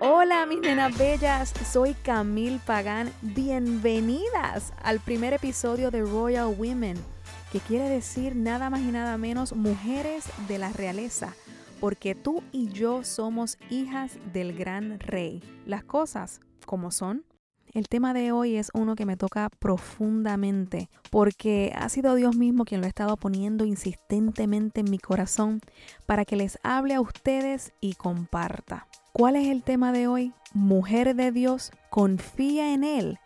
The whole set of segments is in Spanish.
Hola mis nenas bellas, soy Camille Pagán. Bienvenidas al primer episodio de Royal Women, que quiere decir nada más y nada menos mujeres de la realeza, porque tú y yo somos hijas del gran rey. Las cosas como son. El tema de hoy es uno que me toca profundamente porque ha sido Dios mismo quien lo ha estado poniendo insistentemente en mi corazón para que les hable a ustedes y comparta. ¿Cuál es el tema de hoy? Mujer de Dios, confía en Él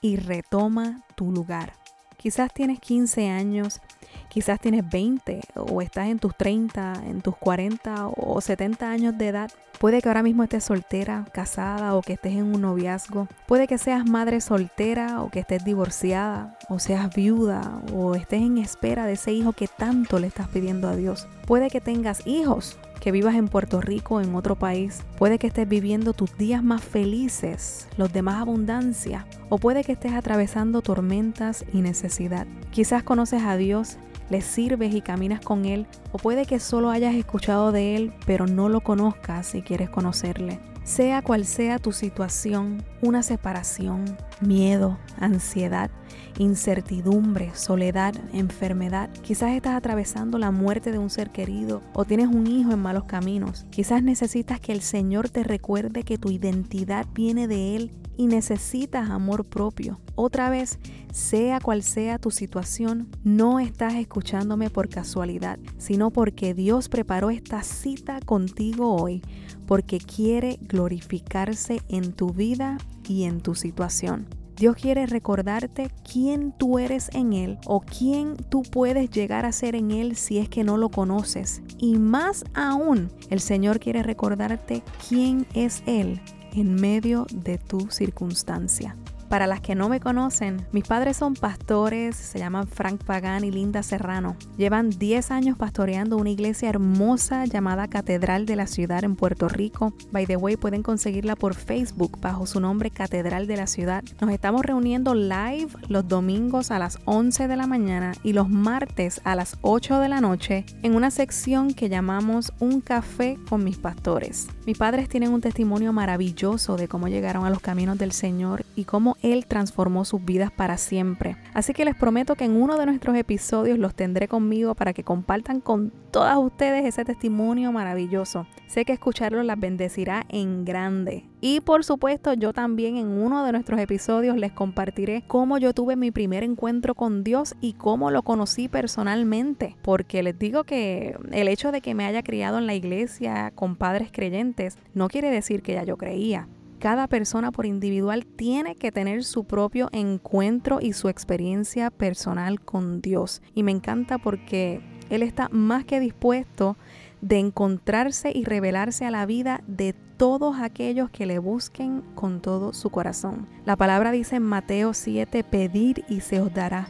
y retoma tu lugar. Quizás tienes 15 años, quizás tienes 20 o estás en tus 30, en tus 40 o 70 años de edad. Puede que ahora mismo estés soltera, casada o que estés en un noviazgo. Puede que seas madre soltera o que estés divorciada o seas viuda o estés en espera de ese hijo que tanto le estás pidiendo a Dios. Puede que tengas hijos que vivas en Puerto Rico o en otro país. Puede que estés viviendo tus días más felices, los de más abundancia, o puede que estés atravesando tormentas y necesidad. Quizás conoces a Dios, le sirves y caminas con Él, o puede que solo hayas escuchado de Él, pero no lo conozcas si quieres conocerle. Sea cual sea tu situación, una separación, miedo, ansiedad, incertidumbre, soledad, enfermedad. Quizás estás atravesando la muerte de un ser querido o tienes un hijo en malos caminos. Quizás necesitas que el Señor te recuerde que tu identidad viene de Él y necesitas amor propio. Otra vez, sea cual sea tu situación, no estás escuchándome por casualidad, sino porque Dios preparó esta cita contigo hoy, porque quiere glorificarse en tu vida y en tu situación. Dios quiere recordarte quién tú eres en Él o quién tú puedes llegar a ser en Él si es que no lo conoces. Y más aún, el Señor quiere recordarte quién es Él en medio de tu circunstancia. Para las que no me conocen, mis padres son pastores, se llaman Frank Pagán y Linda Serrano. Llevan 10 años pastoreando una iglesia hermosa llamada Catedral de la Ciudad en Puerto Rico. By the way, pueden conseguirla por Facebook bajo su nombre Catedral de la Ciudad. Nos estamos reuniendo live los domingos a las 11 de la mañana y los martes a las 8 de la noche en una sección que llamamos Un café con mis pastores. Mis padres tienen un testimonio maravilloso de cómo llegaron a los caminos del Señor y cómo él transformó sus vidas para siempre. Así que les prometo que en uno de nuestros episodios los tendré conmigo para que compartan con todas ustedes ese testimonio maravilloso. Sé que escucharlo las bendecirá en grande. Y por supuesto, yo también en uno de nuestros episodios les compartiré cómo yo tuve mi primer encuentro con Dios y cómo lo conocí personalmente. Porque les digo que el hecho de que me haya criado en la iglesia con padres creyentes no quiere decir que ya yo creía cada persona por individual tiene que tener su propio encuentro y su experiencia personal con Dios. Y me encanta porque Él está más que dispuesto de encontrarse y revelarse a la vida de todos aquellos que le busquen con todo su corazón. La palabra dice en Mateo 7, pedir y se os dará,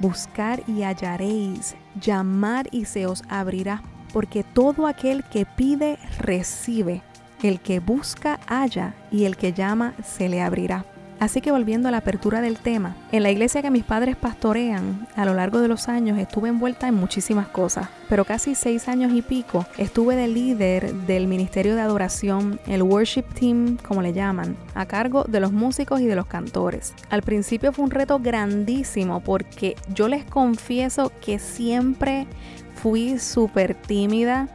buscar y hallaréis, llamar y se os abrirá, porque todo aquel que pide recibe el que busca halla y el que llama se le abrirá. Así que volviendo a la apertura del tema, en la iglesia que mis padres pastorean, a lo largo de los años estuve envuelta en muchísimas cosas, pero casi seis años y pico estuve de líder del ministerio de adoración, el worship team, como le llaman, a cargo de los músicos y de los cantores. Al principio fue un reto grandísimo porque yo les confieso que siempre fui súper tímida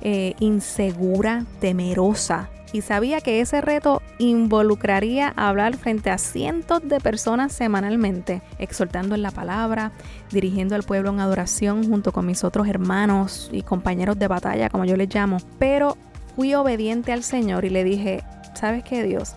eh, insegura, temerosa. Y sabía que ese reto involucraría hablar frente a cientos de personas semanalmente, exhortando en la palabra, dirigiendo al pueblo en adoración junto con mis otros hermanos y compañeros de batalla, como yo les llamo. Pero fui obediente al Señor y le dije, ¿sabes qué Dios?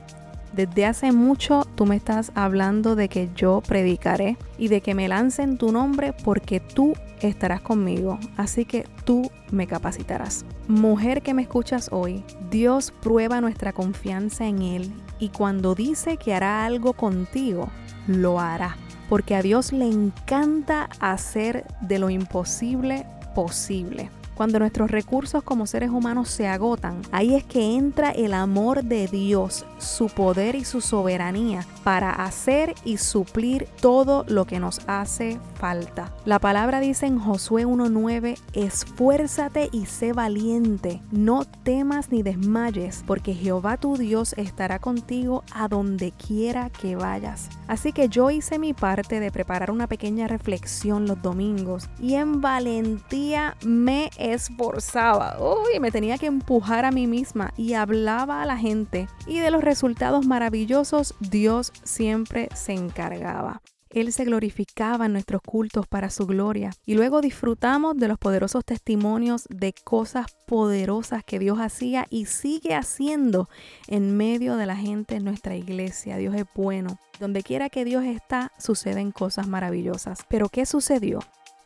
Desde hace mucho tú me estás hablando de que yo predicaré y de que me lance en tu nombre porque tú estarás conmigo, así que tú me capacitarás. Mujer que me escuchas hoy, Dios prueba nuestra confianza en Él y cuando dice que hará algo contigo, lo hará, porque a Dios le encanta hacer de lo imposible posible. Cuando nuestros recursos como seres humanos se agotan, ahí es que entra el amor de Dios, su poder y su soberanía para hacer y suplir todo lo que nos hace falta. La palabra dice en Josué 1.9, esfuérzate y sé valiente, no temas ni desmayes, porque Jehová tu Dios estará contigo a donde quiera que vayas. Así que yo hice mi parte de preparar una pequeña reflexión los domingos y en valentía me esforzaba. Uy, me tenía que empujar a mí misma y hablaba a la gente y de los resultados maravillosos Dios siempre se encargaba. Él se glorificaba en nuestros cultos para su gloria. Y luego disfrutamos de los poderosos testimonios de cosas poderosas que Dios hacía y sigue haciendo en medio de la gente en nuestra iglesia. Dios es bueno. Donde quiera que Dios está, suceden cosas maravillosas. Pero ¿qué sucedió?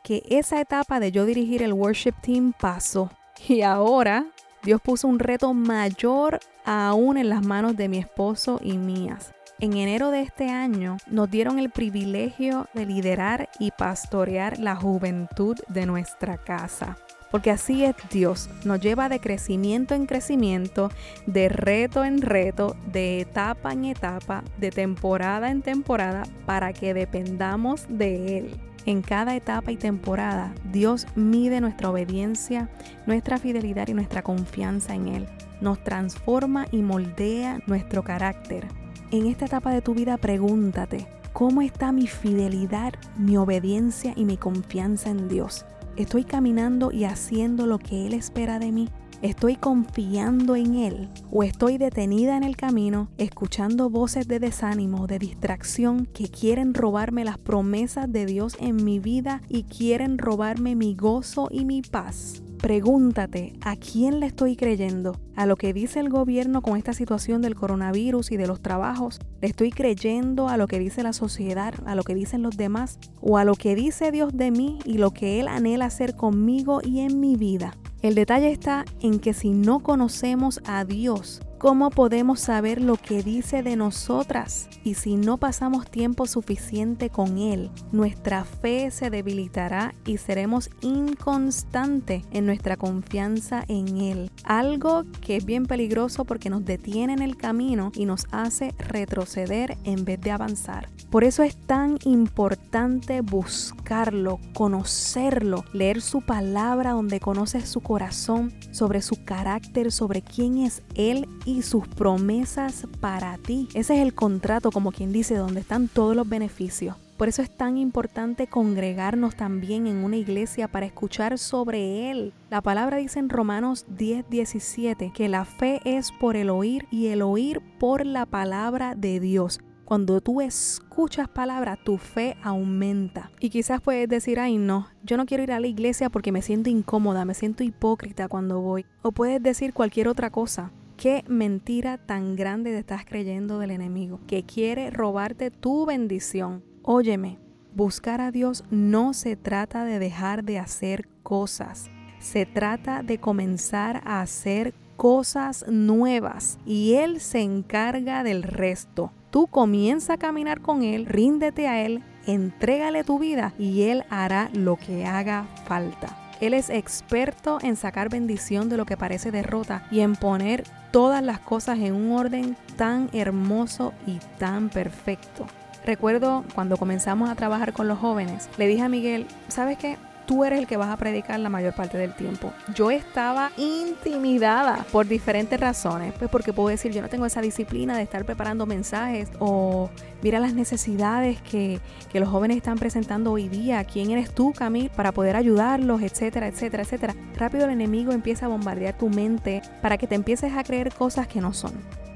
Que esa etapa de yo dirigir el worship team pasó. Y ahora Dios puso un reto mayor aún en las manos de mi esposo y mías. En enero de este año nos dieron el privilegio de liderar y pastorear la juventud de nuestra casa. Porque así es Dios, nos lleva de crecimiento en crecimiento, de reto en reto, de etapa en etapa, de temporada en temporada, para que dependamos de Él. En cada etapa y temporada, Dios mide nuestra obediencia, nuestra fidelidad y nuestra confianza en Él. Nos transforma y moldea nuestro carácter en esta etapa de tu vida pregúntate, ¿cómo está mi fidelidad, mi obediencia y mi confianza en Dios? ¿Estoy caminando y haciendo lo que Él espera de mí? ¿Estoy confiando en Él o estoy detenida en el camino escuchando voces de desánimo, de distracción que quieren robarme las promesas de Dios en mi vida y quieren robarme mi gozo y mi paz? Pregúntate, ¿a quién le estoy creyendo? ¿A lo que dice el gobierno con esta situación del coronavirus y de los trabajos? ¿Le estoy creyendo a lo que dice la sociedad, a lo que dicen los demás? ¿O a lo que dice Dios de mí y lo que Él anhela hacer conmigo y en mi vida? El detalle está en que si no conocemos a Dios, ¿Cómo podemos saber lo que dice de nosotras? Y si no pasamos tiempo suficiente con Él, nuestra fe se debilitará y seremos inconstantes en nuestra confianza en Él. Algo que es bien peligroso porque nos detiene en el camino y nos hace retroceder en vez de avanzar. Por eso es tan importante buscarlo, conocerlo, leer su palabra donde conoces su corazón, sobre su carácter, sobre quién es Él y sus promesas para ti. Ese es el contrato, como quien dice, donde están todos los beneficios. Por eso es tan importante congregarnos también en una iglesia para escuchar sobre Él. La palabra dice en Romanos 10, 17 que la fe es por el oír y el oír por la palabra de Dios. Cuando tú escuchas palabra, tu fe aumenta. Y quizás puedes decir, ay no, yo no quiero ir a la iglesia porque me siento incómoda, me siento hipócrita cuando voy. O puedes decir cualquier otra cosa. ¿Qué mentira tan grande te estás creyendo del enemigo que quiere robarte tu bendición? Óyeme, buscar a Dios no se trata de dejar de hacer cosas, se trata de comenzar a hacer cosas nuevas y Él se encarga del resto. Tú comienza a caminar con Él, ríndete a Él, entrégale tu vida y Él hará lo que haga falta. Él es experto en sacar bendición de lo que parece derrota y en poner todas las cosas en un orden tan hermoso y tan perfecto. Recuerdo cuando comenzamos a trabajar con los jóvenes, le dije a Miguel, ¿sabes qué? Tú eres el que vas a predicar la mayor parte del tiempo. Yo estaba intimidada por diferentes razones, pues porque puedo decir, yo no tengo esa disciplina de estar preparando mensajes o mira las necesidades que, que los jóvenes están presentando hoy día, quién eres tú, Camil, para poder ayudarlos, etcétera, etcétera, etcétera. Rápido el enemigo empieza a bombardear tu mente para que te empieces a creer cosas que no son.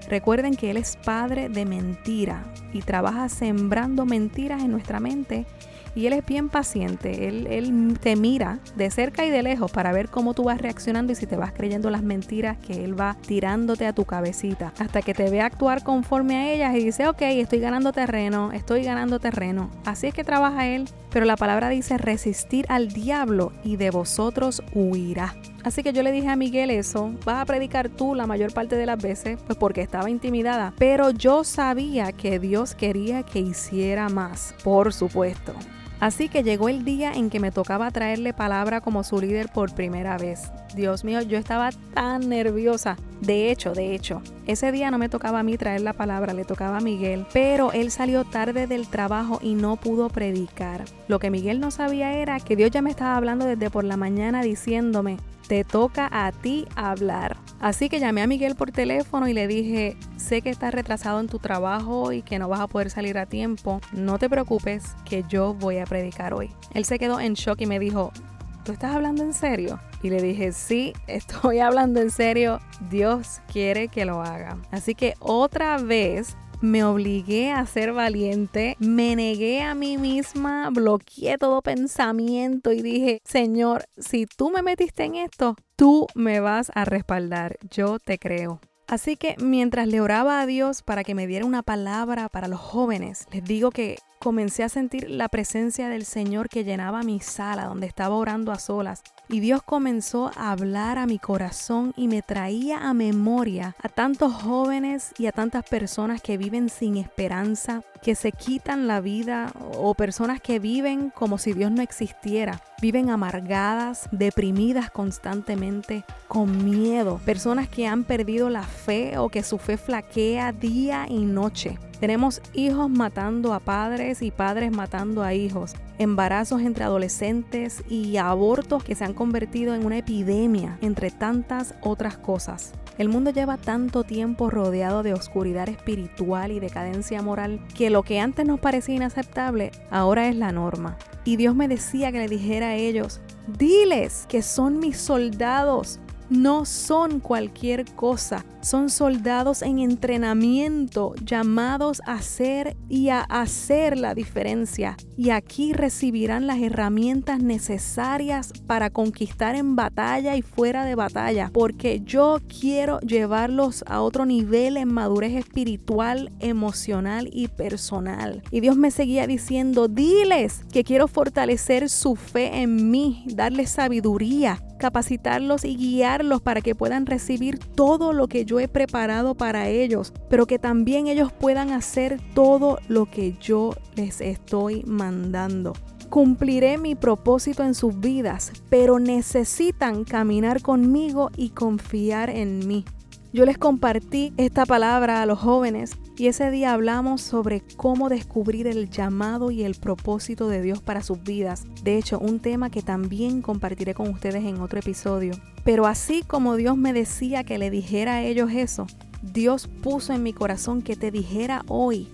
Recuerden que Él es padre de mentira y trabaja sembrando mentiras en nuestra mente y él es bien paciente, él, él, te mira de cerca y de lejos para ver cómo tú vas reaccionando y si te vas creyendo las mentiras que él va tirándote a tu cabecita, hasta que te ve actuar conforme a ellas y dice, ok, estoy ganando terreno, estoy ganando terreno. Así es que trabaja él, pero la palabra dice resistir al diablo y de vosotros huirá. Así que yo le dije a Miguel eso, vas a predicar tú la mayor parte de las veces, pues porque estaba intimidada. Pero yo sabía que Dios quería que hiciera más, por supuesto. Así que llegó el día en que me tocaba traerle palabra como su líder por primera vez. Dios mío, yo estaba tan nerviosa. De hecho, de hecho, ese día no me tocaba a mí traer la palabra, le tocaba a Miguel, pero él salió tarde del trabajo y no pudo predicar. Lo que Miguel no sabía era que Dios ya me estaba hablando desde por la mañana diciéndome, te toca a ti hablar. Así que llamé a Miguel por teléfono y le dije, sé que estás retrasado en tu trabajo y que no vas a poder salir a tiempo. No te preocupes que yo voy a predicar hoy. Él se quedó en shock y me dijo, ¿tú estás hablando en serio? Y le dije, sí, estoy hablando en serio. Dios quiere que lo haga. Así que otra vez me obligué a ser valiente, me negué a mí misma, bloqueé todo pensamiento y dije, Señor, si tú me metiste en esto, tú me vas a respaldar, yo te creo. Así que mientras le oraba a Dios para que me diera una palabra para los jóvenes, les digo que comencé a sentir la presencia del Señor que llenaba mi sala donde estaba orando a solas. Y Dios comenzó a hablar a mi corazón y me traía a memoria a tantos jóvenes y a tantas personas que viven sin esperanza, que se quitan la vida o personas que viven como si Dios no existiera. Viven amargadas, deprimidas constantemente, con miedo. Personas que han perdido la fe o que su fe flaquea día y noche. Tenemos hijos matando a padres y padres matando a hijos, embarazos entre adolescentes y abortos que se han convertido en una epidemia, entre tantas otras cosas. El mundo lleva tanto tiempo rodeado de oscuridad espiritual y decadencia moral que lo que antes nos parecía inaceptable ahora es la norma. Y Dios me decía que le dijera a ellos, diles que son mis soldados, no son cualquier cosa, son soldados en entrenamiento llamados a hacer y a hacer la diferencia. Y aquí recibirán las herramientas necesarias para conquistar en batalla y fuera de batalla, porque yo quiero llevarlos a otro nivel en madurez espiritual, emocional y personal. Y Dios me seguía diciendo, diles que quiero fortalecer su fe en mí, darles sabiduría, capacitarlos y guiarlos para que puedan recibir todo lo que yo he preparado para ellos, pero que también ellos puedan hacer todo lo que yo les estoy mandando. Cumpliré mi propósito en sus vidas, pero necesitan caminar conmigo y confiar en mí. Yo les compartí esta palabra a los jóvenes y ese día hablamos sobre cómo descubrir el llamado y el propósito de Dios para sus vidas. De hecho, un tema que también compartiré con ustedes en otro episodio. Pero así como Dios me decía que le dijera a ellos eso, Dios puso en mi corazón que te dijera hoy.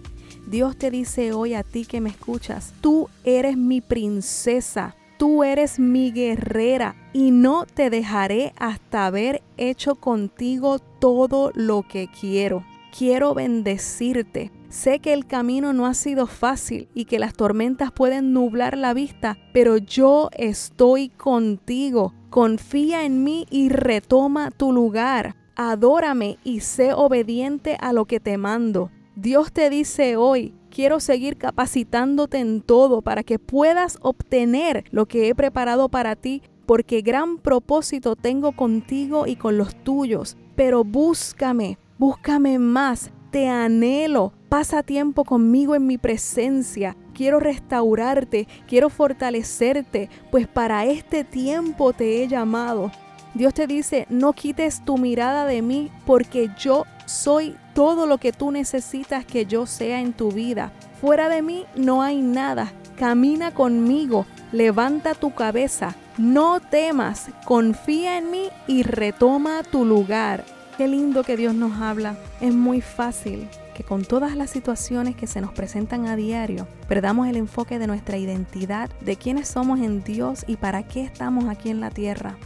Dios te dice hoy a ti que me escuchas, tú eres mi princesa tú eres mi guerrera y no te dejaré hasta haber hecho contigo todo lo que quiero. Quiero bendecirte. Sé que el camino no ha sido fácil y que las tormentas pueden nublar la vista, pero yo estoy contigo. Confía en mí y retoma tu lugar. Adórame y sé obediente a lo que te mando. Dios te dice hoy, quiero seguir capacitándote en todo para que puedas obtener lo que he preparado para ti, porque gran propósito tengo contigo y con los tuyos. Pero búscame, búscame más, te anhelo, pasa tiempo conmigo en mi presencia. Quiero restaurarte, quiero fortalecerte, pues para este tiempo te he llamado. Dios te dice, no quites tu mirada de mí porque yo soy todo lo que tú necesitas que yo sea en tu vida. Fuera de mí no hay nada. Camina conmigo, levanta tu cabeza, no temas, confía en mí y retoma tu lugar. Qué lindo que Dios nos habla. Es muy fácil que con todas las situaciones que se nos presentan a diario, perdamos el enfoque de nuestra identidad, de quiénes somos en Dios y para qué estamos aquí en la tierra.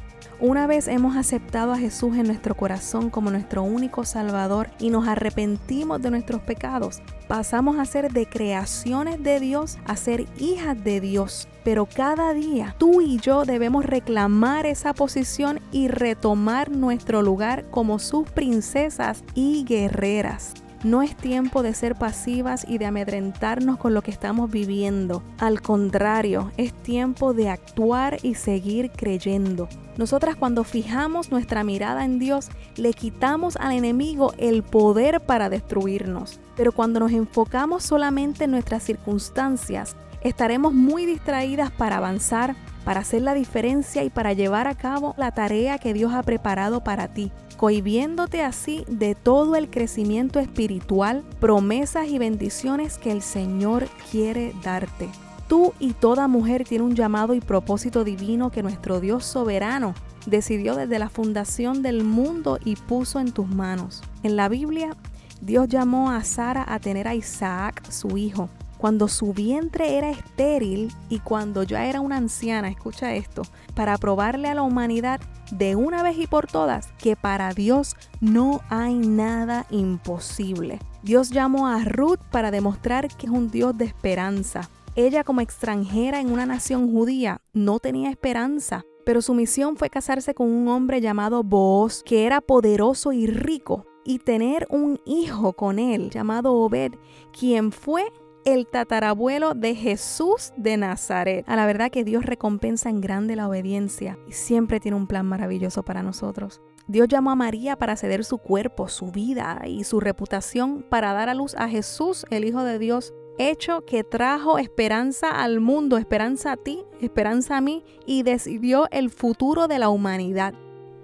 Una vez hemos aceptado a Jesús en nuestro corazón como nuestro único Salvador y nos arrepentimos de nuestros pecados, pasamos a ser de creaciones de Dios a ser hijas de Dios. Pero cada día tú y yo debemos reclamar esa posición y retomar nuestro lugar como sus princesas y guerreras. No es tiempo de ser pasivas y de amedrentarnos con lo que estamos viviendo. Al contrario, es tiempo de actuar y seguir creyendo. Nosotras cuando fijamos nuestra mirada en Dios, le quitamos al enemigo el poder para destruirnos. Pero cuando nos enfocamos solamente en nuestras circunstancias, Estaremos muy distraídas para avanzar, para hacer la diferencia y para llevar a cabo la tarea que Dios ha preparado para ti, cohibiéndote así de todo el crecimiento espiritual, promesas y bendiciones que el Señor quiere darte. Tú y toda mujer tiene un llamado y propósito divino que nuestro Dios soberano decidió desde la fundación del mundo y puso en tus manos. En la Biblia, Dios llamó a Sara a tener a Isaac, su hijo, cuando su vientre era estéril y cuando ya era una anciana, escucha esto, para probarle a la humanidad de una vez y por todas que para Dios no hay nada imposible. Dios llamó a Ruth para demostrar que es un Dios de esperanza, ella como extranjera en una nación judía no tenía esperanza, pero su misión fue casarse con un hombre llamado Booz, que era poderoso y rico, y tener un hijo con él llamado Obed, quien fue el tatarabuelo de Jesús de Nazaret. A la verdad que Dios recompensa en grande la obediencia y siempre tiene un plan maravilloso para nosotros. Dios llamó a María para ceder su cuerpo, su vida y su reputación para dar a luz a Jesús, el Hijo de Dios, hecho que trajo esperanza al mundo, esperanza a ti, esperanza a mí y decidió el futuro de la humanidad.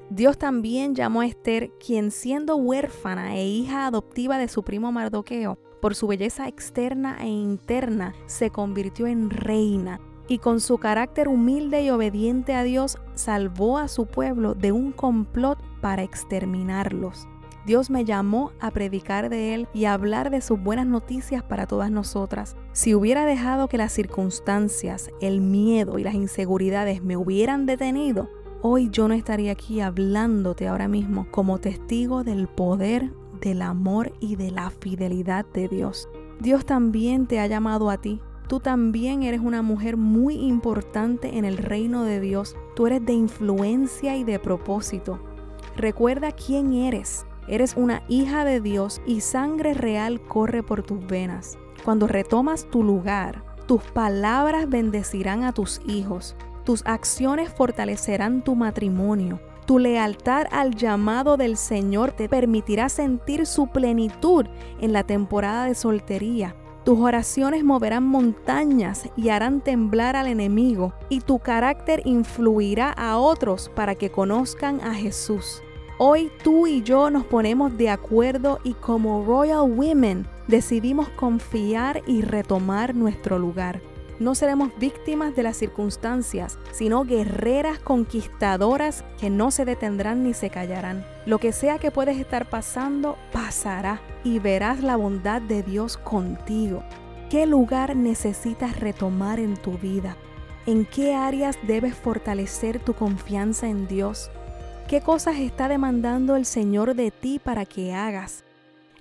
Dios también llamó a Esther, quien siendo huérfana e hija adoptiva de su primo Mardoqueo, por su belleza externa e interna, se convirtió en reina y con su carácter humilde y obediente a Dios salvó a su pueblo de un complot para exterminarlos. Dios me llamó a predicar de Él y a hablar de sus buenas noticias para todas nosotras. Si hubiera dejado que las circunstancias, el miedo y las inseguridades me hubieran detenido, hoy yo no estaría aquí hablándote ahora mismo como testigo del poder, del amor y de la fidelidad de Dios. Dios también te ha llamado a ti. Tú también eres una mujer muy importante en el reino de Dios. Tú eres de influencia y de propósito. Recuerda quién eres. Eres una hija de Dios y sangre real corre por tus venas. Cuando retomas tu lugar, tus palabras bendecirán a tus hijos, tus acciones fortalecerán tu matrimonio, tu lealtad al llamado del Señor te permitirá sentir su plenitud en la temporada de soltería. Tus oraciones moverán montañas y harán temblar al enemigo, y tu carácter influirá a otros para que conozcan a Jesús. Hoy tú y yo nos ponemos de acuerdo y como Royal Women decidimos confiar y retomar nuestro lugar. No seremos víctimas de las circunstancias, sino guerreras conquistadoras que no se detendrán ni se callarán. Lo que sea que puedes estar pasando, pasará y verás la bondad de Dios contigo. ¿Qué lugar necesitas retomar en tu vida? ¿En qué áreas debes fortalecer tu confianza en Dios? ¿Qué cosas está demandando el Señor de ti para que hagas?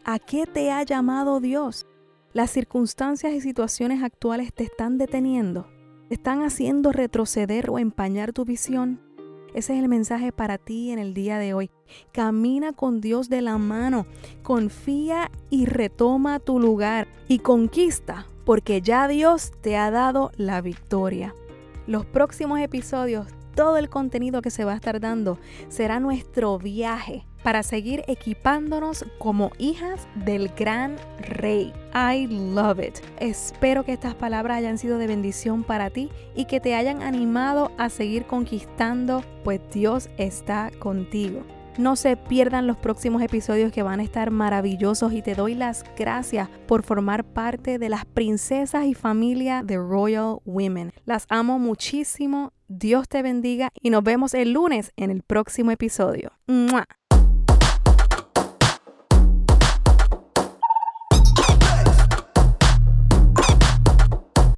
¿A qué te ha llamado Dios? ¿Las circunstancias y situaciones actuales te están deteniendo? ¿Te están haciendo retroceder o empañar tu visión? Ese es el mensaje para ti en el día de hoy. Camina con Dios de la mano, confía y retoma tu lugar y conquista, porque ya Dios te ha dado la victoria. Los próximos episodios todo el contenido que se va a estar dando será nuestro viaje para seguir equipándonos como hijas del gran rey. I love it. Espero que estas palabras hayan sido de bendición para ti y que te hayan animado a seguir conquistando, pues Dios está contigo. No se pierdan los próximos episodios que van a estar maravillosos y te doy las gracias por formar parte de las princesas y familia de Royal Women. Las amo muchísimo. Dios te bendiga y nos vemos el lunes en el próximo episodio.